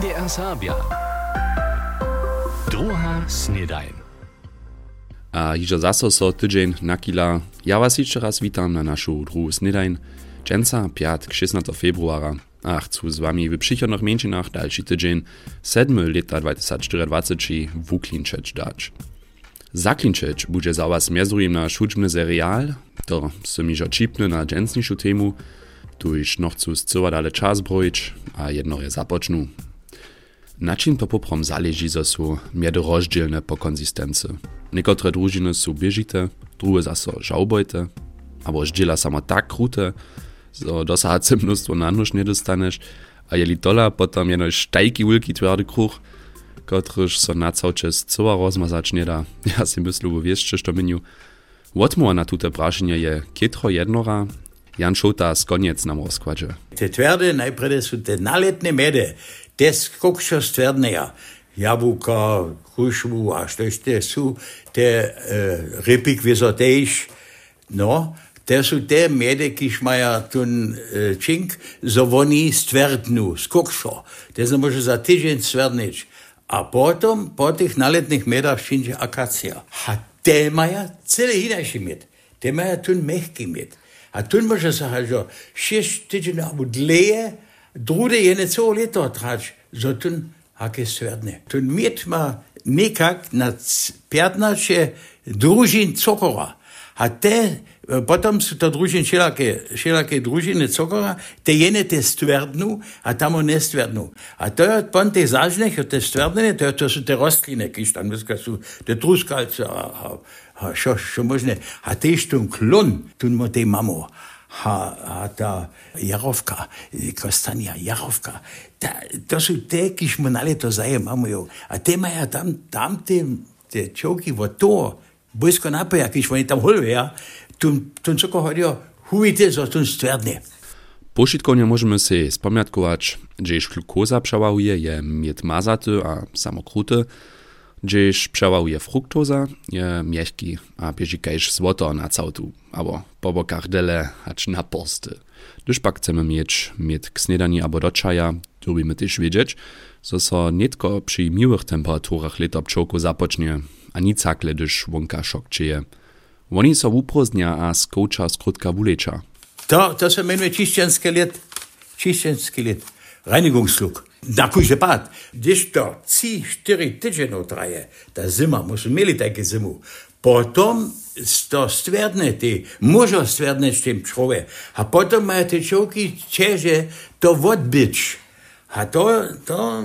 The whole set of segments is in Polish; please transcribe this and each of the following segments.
NDR Sabia. Druga snedajn. A iżo zaso so tydzień nakila. Ja was jeszcze raz witam na naszą drugą snedajn. Dżęca 5 16 februara. A chcę z wami w przychodnych mięczynach dalszy tydzień 7 lata 2024 wuklinczeć dać. Zaklinčeć bude za was na šučbny serial, to som ižo čipny na dżęsniejszą temu, tuž noch cu zcyła dale czas a jedno je započnu. Na czym to poprom zależy, zo su mjedy rozdzielne po konsistency. Niekotre družiny su biežite, druge zaso žaubojte, abo ždziela samo tak krute, zo dosahace mnóstwo na nóż nie dostaneš, a jeli tola potom jeno štajki wielki twardy kruch, kotryż so na cały czas cała rozmazać nie. Ja si myślę, bo wiesz, czyż to menu. Łotmowa na tute prašenje je kietro jednora, Jan Šota z koniec nam rozkładzie. Te twarde najprede su te naletne mede, te skokšo stvrdneja. Jabłka, krušvu, a što te su te uh, rypik wysotejš. No, te su te mede, kiž maja tun uh, čink, zo oni stvrdnu, skokšo. Te se može za tydzień stvrdnič. A potom, po tych naletnych medach wszędzie akacja. A te maja cele inaczej med. Te maja tun mechki med. A tun może sagen, że sześć tydzień albo dleje, drude jene co lito trać, że tun hake swerdne. Tun miet ma nekak na 15 družin cokora. A te, potom su to družin šelake, šelake družine cokora, te jene te stvrdnu, a tamo ne stvrdnu. A to je pon te zažneh, te stvrdne, to, to su te rostline, kiš tam dneska su te truskalce, a, a, a šo, šo možne. A tež tun klon, tun mo te mamo. A, a ta Jarovka, Kostania Jarovka, ta, to su te, kiš mo nale to zajemamujo. A te maja tam, tam te, te čovki v to, blisko napoja, kiš oni tam holve, ja, tun, tun coko hodio, huvite, zo tun stvrdne. Pošitkovnie możemy si spamiatkować, gdzieś glukoza przewałuje je miet mazaty a samokruty, gdzieś przewałuje fruktoza je miękki a bieżikajsz złoto na całtu, albo po bokach dele acz na posty. Gdyż pak chcemy mieć miet k snedani albo do czaja, lubimy też wiedzieć, że so nitko przy miłych temperaturach lito pczołku zapocznie, a nic zakle, gdyż wonka szok czyje. Oni so uproznia a skoča skrutka wulecza. To, to se menuje čišćanski let, čišćanski let, reinigungsluk. Na kuže pad, když to cí čtyři tyđeno traje, ta zima, musím měli také zimu, potom to stvrdne ty, můžu stvrdne s tím člověk. A potom mají ty čouky čeže to odbyč. A to, to,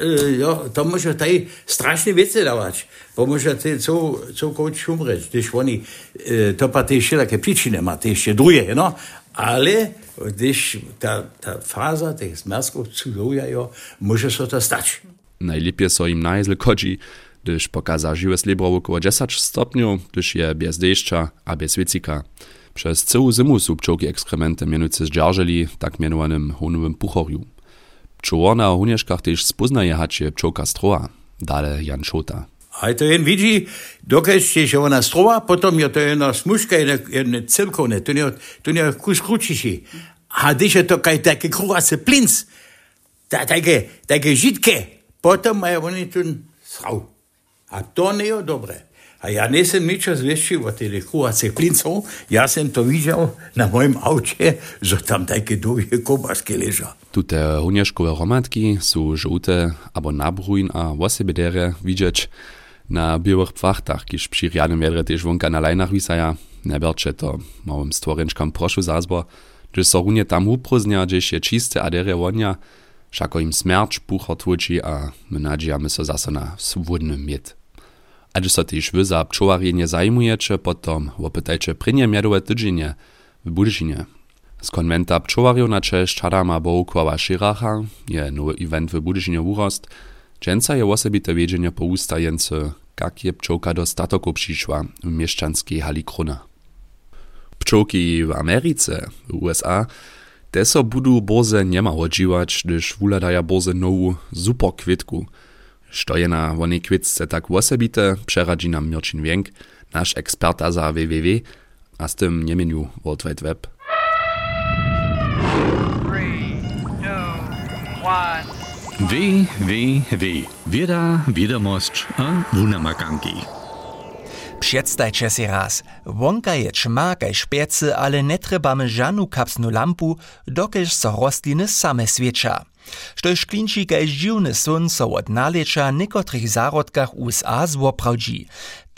e, jo, to tutaj straszne wiece dawać, bo może ty co, co kogoś umrzeć, gdyż oni, e, to pa ty wszelakie przyczyny ma, ty jeszcze drugie, no, ale gdyż ta, ta faza tych zmazków cudują, może się to stać. Najlepiej so im najzle kodzi, gdyż pokaza żywe slebro około 10 stopniów, gdyż je bez deszcza a bez wiecika. Przez całą zimu są pczołki ekskrementy mianujcy zdzierżeli tak mianowanym honowym puchoriu. Pczoło na hunieszkach też spoznaje hacie pczołka stroa, dale Jan Szota. A je to en vidi, dokaj je že ona strova, potem je to ena smuška, ena, ena celkovne, to ne, to ne kus kručiši. A když je to kaj take kruhace plinc, ta, take, take žitke, potem imajo oni tu srav. A to ne je dobro. A ja nisem nič zveščil o teh kuhacih klincov, jaz sem to videl na mojem avče, že tam take długie kobaski leža. Tute hunješkove romatki su žute, abo nabruin, a vosebedere vidjeć, na białych płachtach, kiż przy rianym wiadre też wonka na lajnach wisaja. Nebercze to małym stworzenczkom proszu zazbo, że so runie tam uproznia, gdzieś czyste adere wonia, szako im smercz pucho tłuci, a my nadziejamy so zase na swobodny miet. A gdy so też wy za pczołari nie zajmujecie, potom opytajcie prynie miadowe tydzienie w Budyšinie. Z konventa pczołariów na cześć Adama Bołkowa Sziracha je nowy event w Budyšinie urost, Dżęca je osobite wiedzienie poustajence, jak je pczołka do statoku przyszła w mieszczanskiej hali Krona. Pczołki w Ameryce, w USA, te so budu boze niema odziwać, gdyż wuladaja boze nową super kwitku. Što je na wonej kwitce tak osobite, przeradzi nam Mirczyn Wienk, nasz eksperta za www, a z tym nie menu World Wide Web. Wie, wie, wie. Wieda, wiadomość a wunamakanki. Przedstajcie si raz, wonka je čma kaj špece, ale ne trebamy žanu kapsnu lampu, dokelž so rostliny same. Štož klinči kaj živny sun so od naleča niekotrych zarodkach USA zwopravdzi.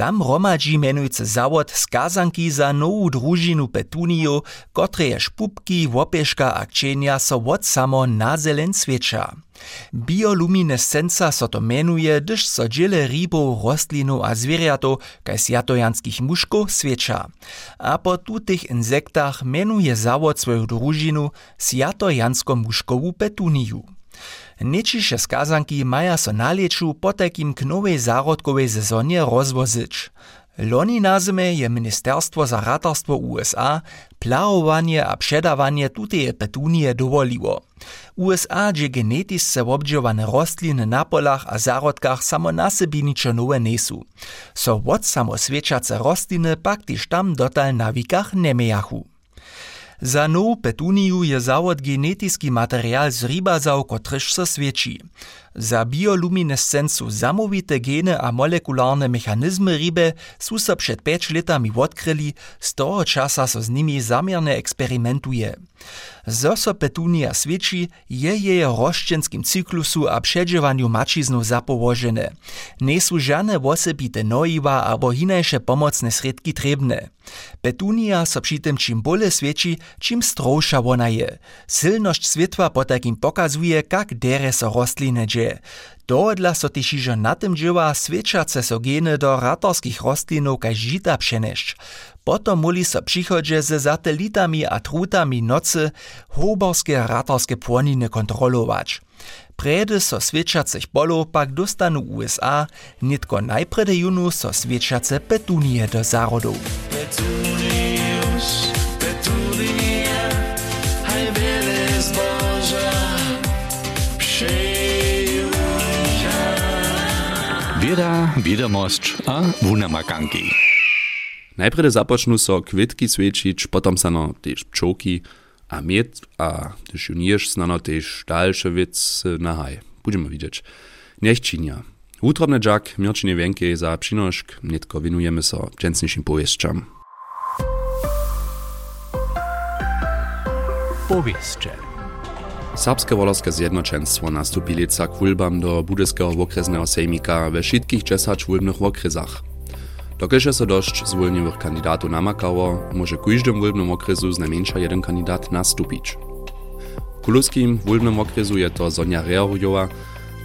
Tam romadzi menujcy zawod skazanki za nową drużinu Petuniu, kotreje szpupki, łopieszka a kcienia so od samo na zelen swiecza. Bioluminescenca so to menuje, gdyż so dziele rybów, rostlinu a zwierjatów, kaj sjatojanskich muszków swiecza. A po insektach menuje zawod swoją drużinu sjatojansko-muszkową Petuniu. Niečiše skazanki maja so na lieču po takim k nowej zarodkowej sezonie rozwozyć. Loni na zime je Ministerstwo za ratarstwo USA plarowanie a przedawanie tuteje petunie dowoliło. USA gdzie genetisce obdziewane rostliny na polach a zarodkach samo na sebi ničo nowe nesu. So od samo rostliny pak tiž tam dotal na wikach nemejachu. Za nov petuniju je zavod genetijski material z Riba za okotrž sosveći. Za bioluminescencu zamovite gene a molekularne mehanizmy rybe sú so před 5 letami odkryli, z toho časa so s nimi zamierne experimentuje. Zo so petunia sviči je jej roščenskim ciklusu a předževanju mačiznu zapovožene. Ne sú žane osebite nojiva abo hinejše pomocne sredky trebne. Petunia so přitem čím bole sviči, čím strouša ona je. Silnosť svetva po takým pokazuje, kak dere so rostline dže dzieje. Dohodla so tyž ižo na tym dzieła swieczace so geny do ratorskich rostlinów kaj žita přenešť. Potom muli so přichodže ze satelitami a trutami nocy hoborskie ratorskie płoniny kontrolować. Prede so swiečacych bolov pak dostanu USA, nitko najprede junu so swieczace petunie do zárodov. Petunius, Wieda, wiadomość a wunamakanki. Najprede započnu so kvitki sviečić, potom sa no pčołki, a miet, a gdyż ju nijesz znano tež dalsze wiec na haj. Budeme widzieć. Niech činia. Utrobne dżak, mirčinie wienkie za przynoszk, nitko winujemy so dżęsniejszym powieszczam. Powieszcze. Serbske Wolorskie Zjednoczeństwo nastupili k wulbam do budyskiego okresnego sejmika we wszystkich 10 wulbnych okresach. Dokelže so došć zwolniwych kandidatów namakało, może każdym wulbnym okresu z najmniejsza jeden kandidat nastupić. W kuluskim wulbnym okresu je to Sonja Reorjowa,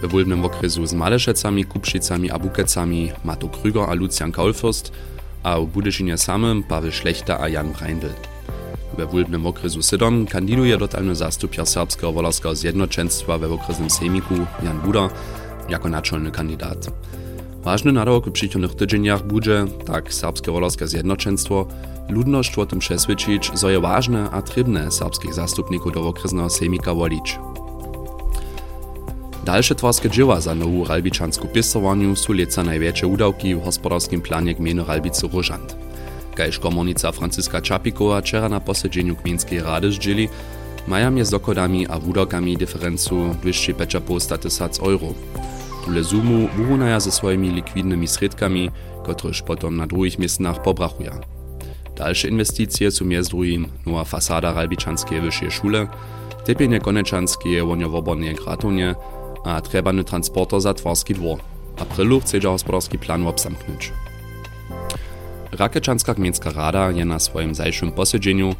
we wulbnym okresu z Malešecami, Kupšicami a Bukecami Mato Krüger a Lucian Kaulfürst, a w Budyšinie samym Paweł Schlechter a Jan Breindl. We wulbnym okresu Sydon kandiduje dotalny zastupia Serbskiego Wolarskiego Zjednoczeństwa we okresnym sejmiku Jan Buda jako naczelny kandidat. Ważny nadawok w przychodnych tydzieniach będzie, tak Serbskie Wolorskie Zjednoczeństwo, ludność o tym przeswyczyć, że je ważne a trybne serbskich zastupników do okresnego sejmika wolić. Dalsze twarskie dzieła za nową ralbiczanską pistowaniu są leca największe udałki w gospodarskim planie gminy Ralbicy Różant. Kaž komunica Franciska Čapikova včera na posiedzeniu Gminskiej Rady zdzieli, mają je z dokodami a wudokami diferencu 205,5 tysac euro. Tule sumu wyrunaja ze swoimi likwidnymi środkami, kotreż potom na drugich miejscach pobrachuje. Dalsze inwestycje są między drugim nowa fasada Ralbiczanskiej wyższej szule, tepienie koneczanskie woniowobornie gratonie, a trebany transporter za Twarski dwór. Aprilu chce gospodarski plan obsamknąć. Rakečanská gminská rada je na swoim zajszym posiedzeniu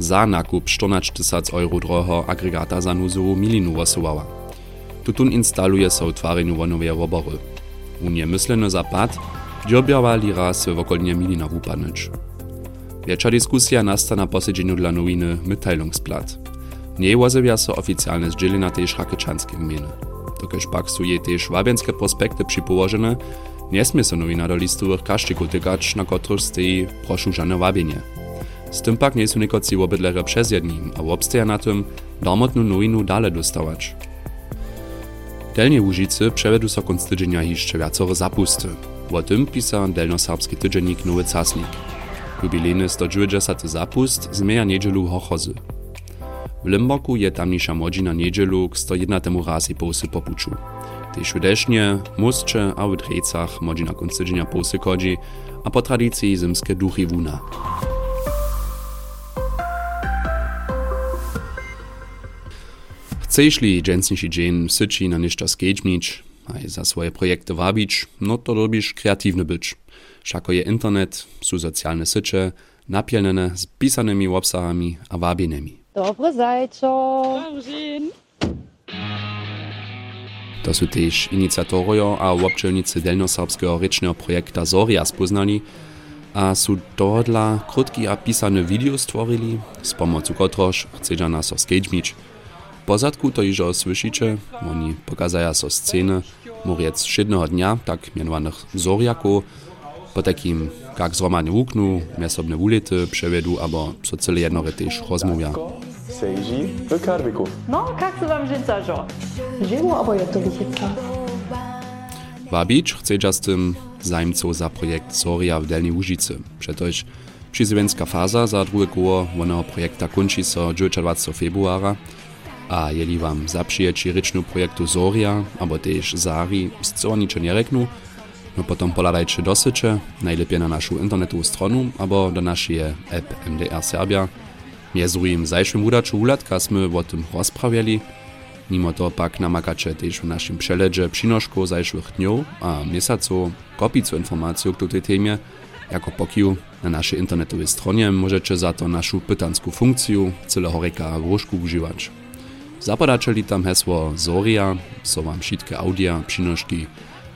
za nakup 14 tysac euro drogo agregata za nuzową milinu głosowała. Tutun instaluje so utwareniu wonowej wobory. Unie myśleno za pad, dziobjawali raz w okolnie milina wupanąć. Wiecza dyskusja nasta na dla nowiny Mitteilungsblatt. Nie łazewia so oficjalne zdzielenia tej rakečanskiej gminy. Dokeż pak su jej też wabienskie prospekty przypołożone, nie smie so nowina do listowych kaszczyków tykać, na których stoi proшу żadne wabienie. Z tym pak nie są niekoci obydlere przez jedni, a obstaja na tym darmotną nowinu dalej dostawać. Delnie Łużycy przewedu so konc tydzienia jeszcze wiacore zapusty. O tym pisa delnoserbski tydziennik Nowy Casnik. Jubilejny 190 zapust zmieja niedzielu Hochozy. W Limboku je tamniejsza młodzina niedzielu k 101 razy połsy popuczu. Tež v dešnje, mustče a v drejcach młodzina koncydźenia połsy kodzi, a po tradycji zimskie duchy wuna. Chceš-li dżęsniejszy dzień syci na niszcza skejdzmić, a za swoje projekty wabić, no to robisz kreatywny być. Szako je internet, są socjalne sycze, napielnene z pisanymi obsahami a wabienemi. Dobre zajco. To sú tiež iniciatorio a občelnici delnoserbského rečného projekta Zoria spoznali a sú tohodla krótki a pisane video stvorili, s pomocou kotrož chcedža nás so skejdžmič. Pozadku to iżo słyszycie, oni pokazają so sceny, muriec szydnego dnia, tak mianowanych zoriaków, po takim, jak zromadnie łuknu, mesobne ulity przewiedu, albo so cyle jednore też rozmówia. Sejži v Karviku. No, kak se vám ženca žo? Živo, abo je to lichica? Wabić chce z tym zajmcą za projekt Soria w Delnej Łużycy. Przetoż przyzywenska faza za drugie koło wonego projekta kończy so 29 februara, a jeli wam zaprzyjeci rycznu projektu Soria, albo też Zari, z co niczego nie reknu, no potom poladajcie dosycze, najlepiej na naszą internetową stronę, albo do naszej app MDR Serbia, Mjezu im zajšłym udaczu ulatka sme o tym rozprawiali. Mimo to pak namakacie też w naszym przeledze przynoszku zajszłych dniów a miesaców kopicu informacji o tej temie, jako pokiu na naszej internetowej stronie możecie za to naszą pytanską funkcję całego reka różku używać. Zapadacie li tam hesło Zoria, so wam wszystkie audia, przynoszki,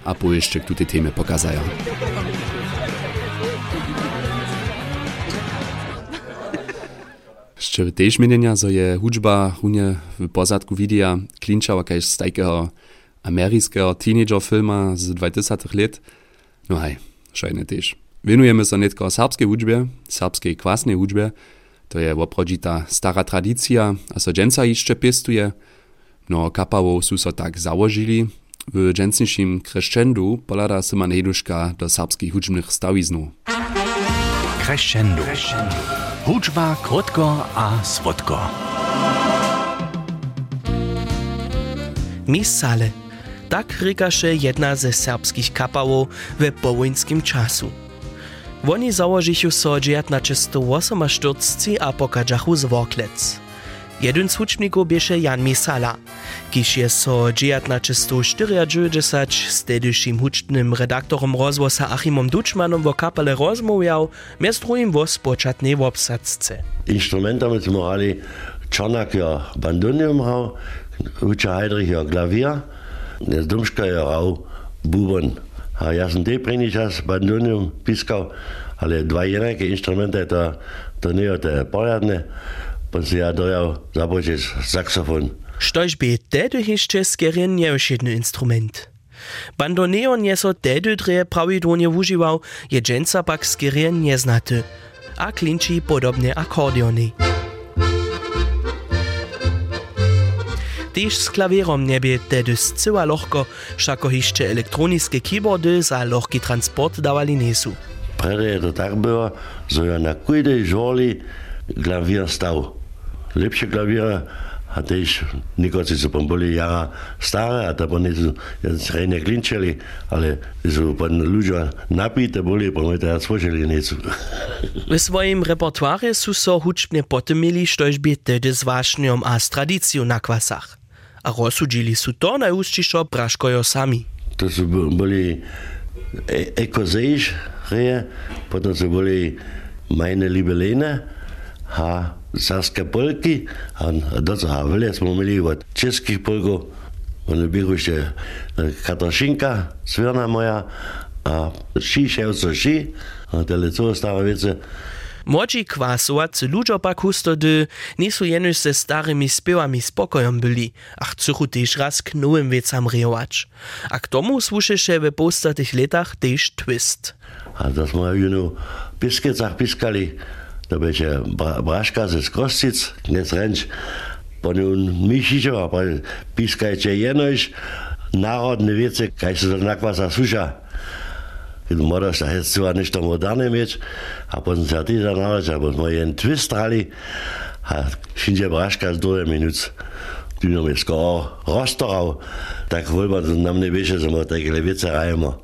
a po jeszcze tej temie pokazają. Jeszcze też mienienia, że je hudżba runie w pozadku widea klinczała kaś z takiego ameryjskiego teenager filma z 20 lat. No hej, szajne też. Winujemy się nie tylko serbskiej hudżbie, serbskiej kwasnej hudżbie, to je oproti ta stara tradycja, a so dżęca jeszcze pestuje. No kapało su so tak założyli, w dżęcniejszym crescendu polada się man do serbskich hudżbnych stawiznów. Crescendo. Hudžba krótko a słodko. Misale. Tak rykaše jedna ze serbskich kapało w powońskim czasu. Oni założyli so 1948 a pokadżachu z Worklec. Jeden z hučnikov bieše Jan Misala, kiż je so 1994 z tedyšim hučnym redaktorom rozwosa Achimom Duczmanom wo kapele rozmawiał, między drugim wo spoczatnej obsadzce. Instrumentami morali Czarnak ja bandonium hał, Ucza Heidrich ja klawier, Dumszka ja hał bubon. A ja sam te preničas bandonium piskal, ale dva enake instrumenta, to, to ne je te pojadne. Poriadne. pa si ja saxofon. Štož by tedy ještě skerien nevšedny instrument. Bandoneon je so tedy dre pravidłnie używał, je dżęca pak skerien nieznaty, a klinči podobne akordeony. Tyż z klavierom niebie tedy zcyła lohko, szako jeszcze elektroniskie keyboardy za lohki transport dawali nesu. Prede je to tak było, że ja na każdej żoli klawier stał. lepše klavira, a tež nikoci su pom boli ja stare, a ta pa nisu ja, srednje klinčali, ali su pa ljudja napite boli, pa mi teda spočeli nisu. V svojim repertoare su so hučne potemili, što je bi tede z vašnjom a s tradicijo na kvasah. A rozsudili su to najúčtišo praškojo sami. To su boli ekozejš reje, potom su boli majne libelene, a Saske Polki, a doco ha vele smo imeli od českih polkov, oni bihu še Kataršinka, svirna moja, a ši ševco ši, a tele co stare vece. Młodzi kwasowacy ludzie pak hustody nie są jenoś ze starymi śpiewami spokojom byli, a chcą też raz k nowym wiecam rejować. A k tomu słyszy się w postatych latach też twist. A to smo juno piskecach piskali, to będzie Braška ze Skostic, dnes Renč, ponun Mišičo, pa piskajcie jenoś narodne wiece, kaj się to nakwasa susza. Kiedy możesz to jest chyba nicht moderne mieć, a potem się ty zanaleźć, albo smo jeden twist rali, a všindia braška z druhej minúc. Tu nám je skoro roztorov, tak voľba nám nevieš, že sme také veci rajemo.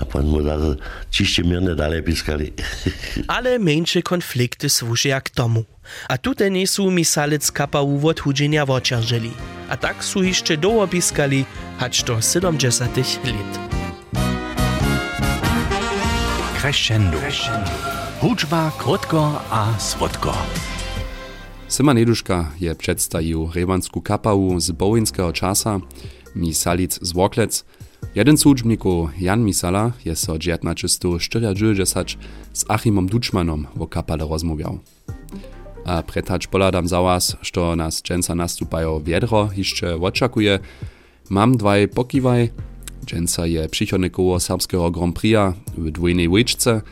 A pan mu zase čište mirne dalej piskali. Ale mniejsze konflikty służą k tomu. A tutaj nie są misalec kapału od hudzenia woczerżeli. A tak są jeszcze długo piskali, hać do 70 lat. Crescendo. Hudźba krótko a słodko. Sima Neduška je předstajił rewansku kapału z bołynskiego czasa, misalic z Woklec, Jeden z uczbników, Jan Misala, je so 1994 z Achimom Duczmanom o kapale rozmawiał. A pretacz poladam za was, što nas dżęca nastupają wiedro jeszcze oczekuje, mam dwaj pokiwaj, dżęca je przychodne koło serbskiego Grand Prix'a w dwójnej łyczce,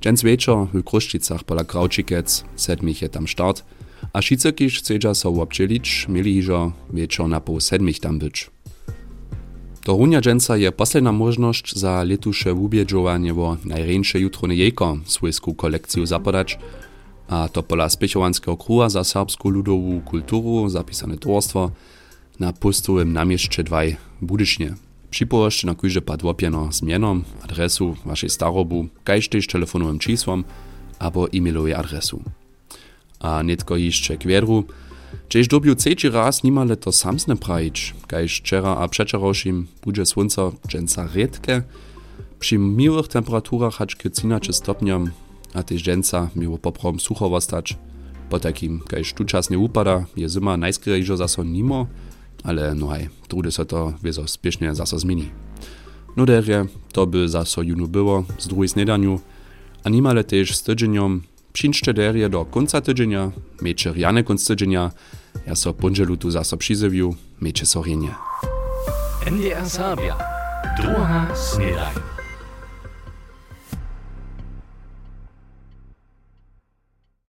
dżęc wieczor w Kruszczycach pola Krauczykec, sedmich je tam start, a šicekiš chcedža so občelič, mieli hižo wieczor na pół sedmich tam być. To runia dżęca je posledna możność za letusze ubiedżowanie wo najręcze jutrone jejko swojską kolekcję zapodać, a to pola spiechowanskiego kruha za serbską ludową kulturu zapisane towarstwo na pustowym namieszcze dwaj budycznie. Przypołoszcze na kujże padłopieno zmianą adresu waszej starobu, kajż też telefonowym czysłom albo e-mailowej adresu. A netko jeszcze kwieru, Cześć dobił trzeci raz nimale to samsne prajić, kajż wczera a przeczerošim bude słońca dżęca redke, przy miłych temperaturach hać k 13 stopniom, a też dżęca miło poprom suchowo stać. Po takim, kajż tu czas nie upada, je zima najskrejżo zaso nimo, ale no hej, trudy so to wieso spiesznie zaso zmieni. No derje, to by zaso junu było z drugiej snedaniu, a nimale też z tydzieniom 5 do konca tedženja, meče rjane konc tedženja, jaz so ponželutu za sobšizevju, meče sorenje. NDR Sabia, druga snedaj.